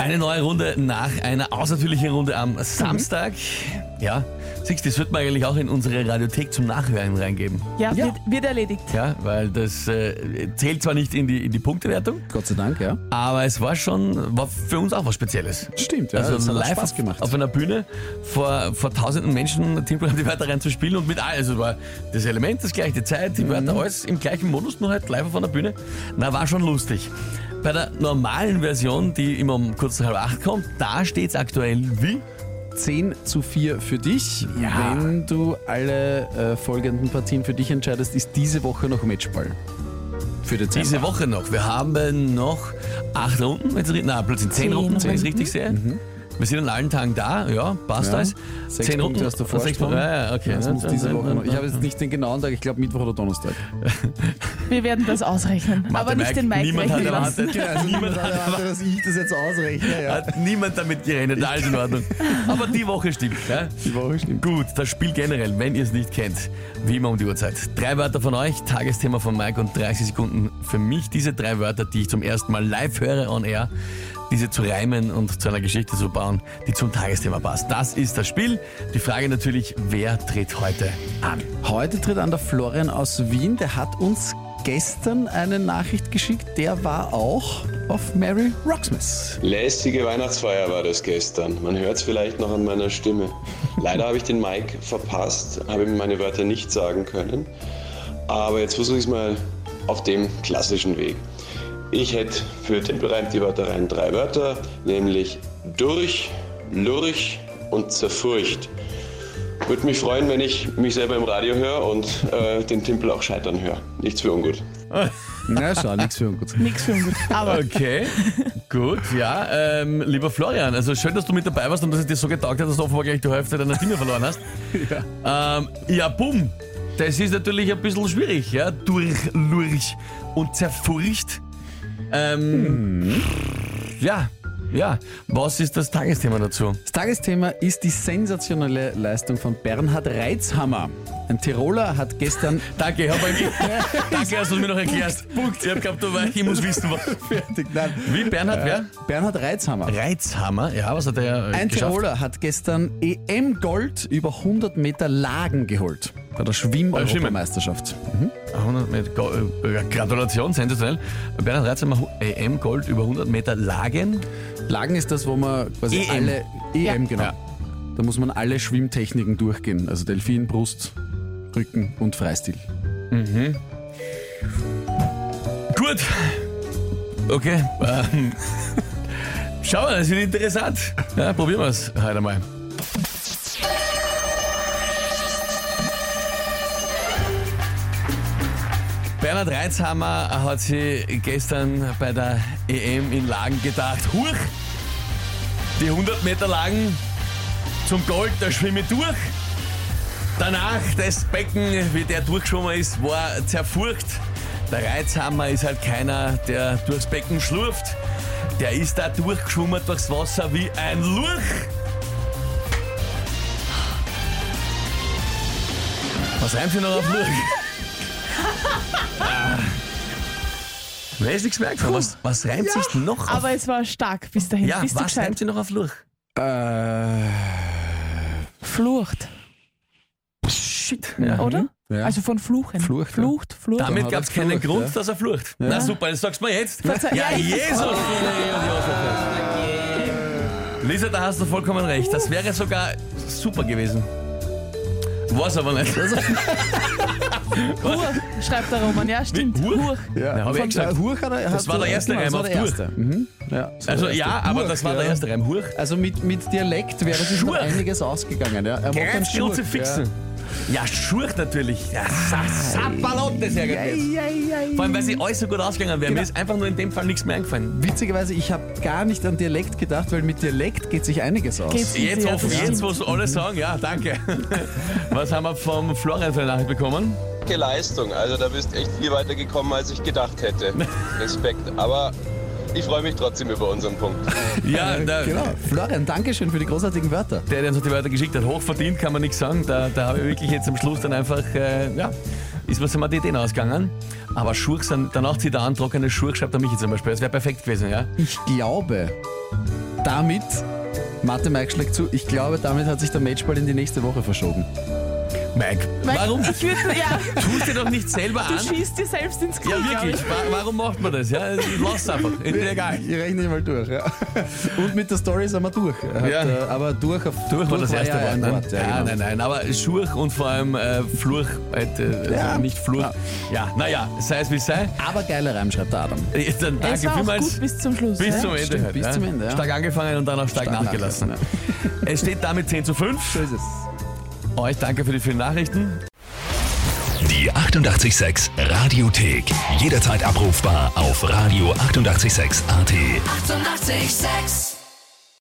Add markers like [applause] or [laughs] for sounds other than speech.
Eine neue Runde nach einer außertürlichen Runde am Samstag. Ja, siehst du, das wird man eigentlich auch in unsere Radiothek zum Nachhören reingeben. Ja, Ja. Wird, wird erledigt. Ja, weil das äh, zählt zwar nicht in die, in die Punktewertung, Gott sei Dank, ja. aber es war schon, war für uns auch was Spezielles. Stimmt, ja. Also das hat live Spaß auf, gemacht. auf einer Bühne vor, vor tausenden Menschen Teamprogramm die Wörter rein zu spielen und mit all, also war das Element das gleiche, die Zeit, die Mhm. Wörter, alles im gleichen Modus, nur halt live auf einer Bühne. Na, war schon lustig. Bei der normalen Version, die immer um kurz nach halb acht kommt, da steht's aktuell wie? 10 zu 4 für dich. Ja. Wenn du alle äh, folgenden Partien für dich entscheidest, ist diese Woche noch Matchball. Für Dezember. Diese Woche noch. Wir haben noch acht Runden, wenn ich, na, plötzlich zehn, Zehn Runden, wenn ich es richtig sehe. Wir sind an allen Tagen da, ja, passt Ja. alles. Sechs zehn Punkte Runden hast du Vorsprung. Ja, ja, okay. Das muss diese Woche noch. Ich habe jetzt nicht den genauen Tag, ich glaube Mittwoch oder Donnerstag. Wir werden das ausrechnen. aber nicht den Mike niemand hat rechnen lassen. erwartet, also niemand hat erwartet, dass ich das jetzt ausrechne. hat niemand damit gerechnet, alles in Ordnung. Aber die Woche stimmt. Ja? Die Woche stimmt. Gut, das Spiel generell, wenn ihr es nicht kennt, wie immer um die Uhrzeit. Drei Wörter von euch, Tagesthema von Mike und 30 Sekunden für mich. Diese drei Wörter, die ich zum ersten Mal live höre on air, diese zu reimen und zu einer Geschichte zu bauen, die zum Tagesthema passt. Das ist das Spiel. Die Frage natürlich, wer tritt heute an? Heute tritt an der Florian aus Wien. Der hat uns gestern eine Nachricht geschickt. Der war auch auf Mary Rocksmith. Lästige Weihnachtsfeier war das gestern. Man hört es vielleicht noch an meiner Stimme. Leider habe ich den Mike verpasst, habe ihm meine Wörter nicht sagen können. Aber jetzt versuche ich es mal auf dem klassischen Weg. Ich hätte für Tempelreim die Wörter rein drei Wörter, nämlich durch, lurch und zerfurcht. Würde mich freuen, wenn ich mich selber im Radio höre und äh, den Timpel auch scheitern höre. Nichts für ungut. [laughs] Na schau, nichts für ungut. Nichts für ungut. Aber Okay, gut, ja. Ähm, lieber Florian, also schön, dass du mit dabei warst und dass es dir so getaugt hat, dass du offenbar gleich die Hälfte deiner Stimme verloren hast. [laughs] Ja, ähm, ja bumm. Das ist natürlich ein bisschen schwierig, ja. Durch, lurch und zerfurcht. Ähm, Ja, ja. Was ist das Tagesthema dazu? Das Tagesthema ist die sensationelle Leistung von Bernhard Reitzhammer. Ein Tiroler hat gestern [laughs] Danke, ich hab ein, [laughs] danke, dass du mir noch erklärst. Ich hab gehabt, du weißt, ich muss wissen, was. fertig. Nein. Wie, Bernhard, wer? Bernhard Reitzhammer. Reizhammer, ja, was hat er äh, Ein geschafft? Tiroler hat gestern EM-Gold über 100 Meter Lagen geholt. Bei der Schwimm-Europameisterschaft. 100 Meter, Go- äh, Gratulation, sensationell. Bernhard Reitzhammer, EM Gold über 100 Meter Lagen. Lagen ist das, wo man quasi EM. alle. EM, Ja. genau. Ja. Da muss man alle Schwimmtechniken durchgehen. Also Delfin, Brust, Rücken und Freistil. Gut. Okay. [laughs] Ähm, [laughs] schauen wir, das wird interessant. Ja, probieren wir es heute mal. Bernhard Reitzhammer hat sich gestern bei der EM in Lagen gedacht, huch, die 100 Meter Lagen zum Gold, da schwimme ich durch. Danach, das Becken, wie der durchgeschwommen ist, war zerfurcht. Der Reizhammer ist halt keiner, der durchs Becken schlurft. Der ist da durchgeschwommen durchs Wasser wie ein Lurch. Was reimt sich noch auf Lurch? Wer ist nichts merkt? Was, was reimt sich denn noch auf? Aber es war stark bis dahin. ja, Bist du was reimt sich noch auf Lurch? Äh, Flucht, Shit. Ja. oder? Ja. Also von Fluchen. Flucht, ja. Flucht, Flucht. Damit gab es keinen geflucht, Grund, ja. dass er flucht. Na super, das sagst du mir jetzt. Verzeih- Ja, Ja, Jesus! Lisa, da hast du vollkommen recht. Das wäre sogar super gewesen. War's aber nicht. [laughs] [laughs] Hur, schreibt der Roman. Ja, stimmt. Hur? Hur. ja, Ja, hab ich gesagt. Hurch hat er, Das war der erste Reim das auf erste. Mhm. Ja, das Also ja, erste. aber das war der ja. erst Reim. Hurch. Also mit, mit Dialekt wäre sich noch Schurch. einiges ausgegangen. Ja. Er macht einen Ganz kurze Schurch, Fixen. Ja, Schurch natürlich. Ja, Sa Sapalotte, sehr Ja. gut. Ja, ja, ja. Vor allem, weil sie alles so gut ausgegangen wären. Genau. Mir ist einfach nur in dem Fall nichts mehr eingefallen. Witzigerweise, ich habe gar nicht an Dialekt gedacht, weil mit Dialekt geht sich einiges aus. Geht's Jetzt, Ja, offen, das jetzt, wo alle sagen, ja, danke. [laughs] Was haben wir vom Florian für eine Nachricht bekommen? Leistung. Also da bist echt viel weiter gekommen, als ich gedacht hätte. [laughs] Respekt. Aber ich freue mich trotzdem über unseren Punkt. [laughs] Ja, da, Genau. Florian, danke schön für die großartigen Wörter. der, der uns die Wörter geschickt hat, hochverdient, kann man nichts sagen. Da, da habe ich wirklich jetzt am Schluss dann einfach, äh, ja, ist was mir die Ideen ausgegangen. Aber Schurch, sind- danach zieht er an, trockene Schurch, schreibt er mich zum Beispiel. Das wäre perfekt gewesen, ja. Ich glaube, damit, Mathe Mike schlägt zu, ich glaube, damit hat sich der Matchball in die nächste Woche verschoben. Mike, Weil warum? [laughs] Ich würde, ja, Tust dir doch nicht selber du an. schießt dir selbst ins Knie. Ja, wirklich. ich. Wa- Warum macht man das? Ja, ich lass einfach. Ist mir egal. Ich rechne mal durch, ja. Und mit der Story sind wir durch. Er Hat, Ja. äh, aber durch, auf, Durch war das erste ja Wort. Ne? Ja, genau. nein, nein. Aber Schurch und vor allem äh, Fluch, äh, also Ja. nicht Fluch. Ja, naja, sei es wie es sei. Aber geiler Reim, schreibt der Adam. Dann Es danke war auch vielmals. gut bis zum Schluss. Bis ja? zum Ende. Stimmt, halt, bis ja. zum Ende, ja. Stark angefangen und dann auch stark, Stark nachgelassen. nachgelassen, Es steht damit 10 zu 5. So ist es. Euch danke für die vielen Nachrichten. Die 886 Radiothek. Jederzeit abrufbar auf radio886.at. 886! 886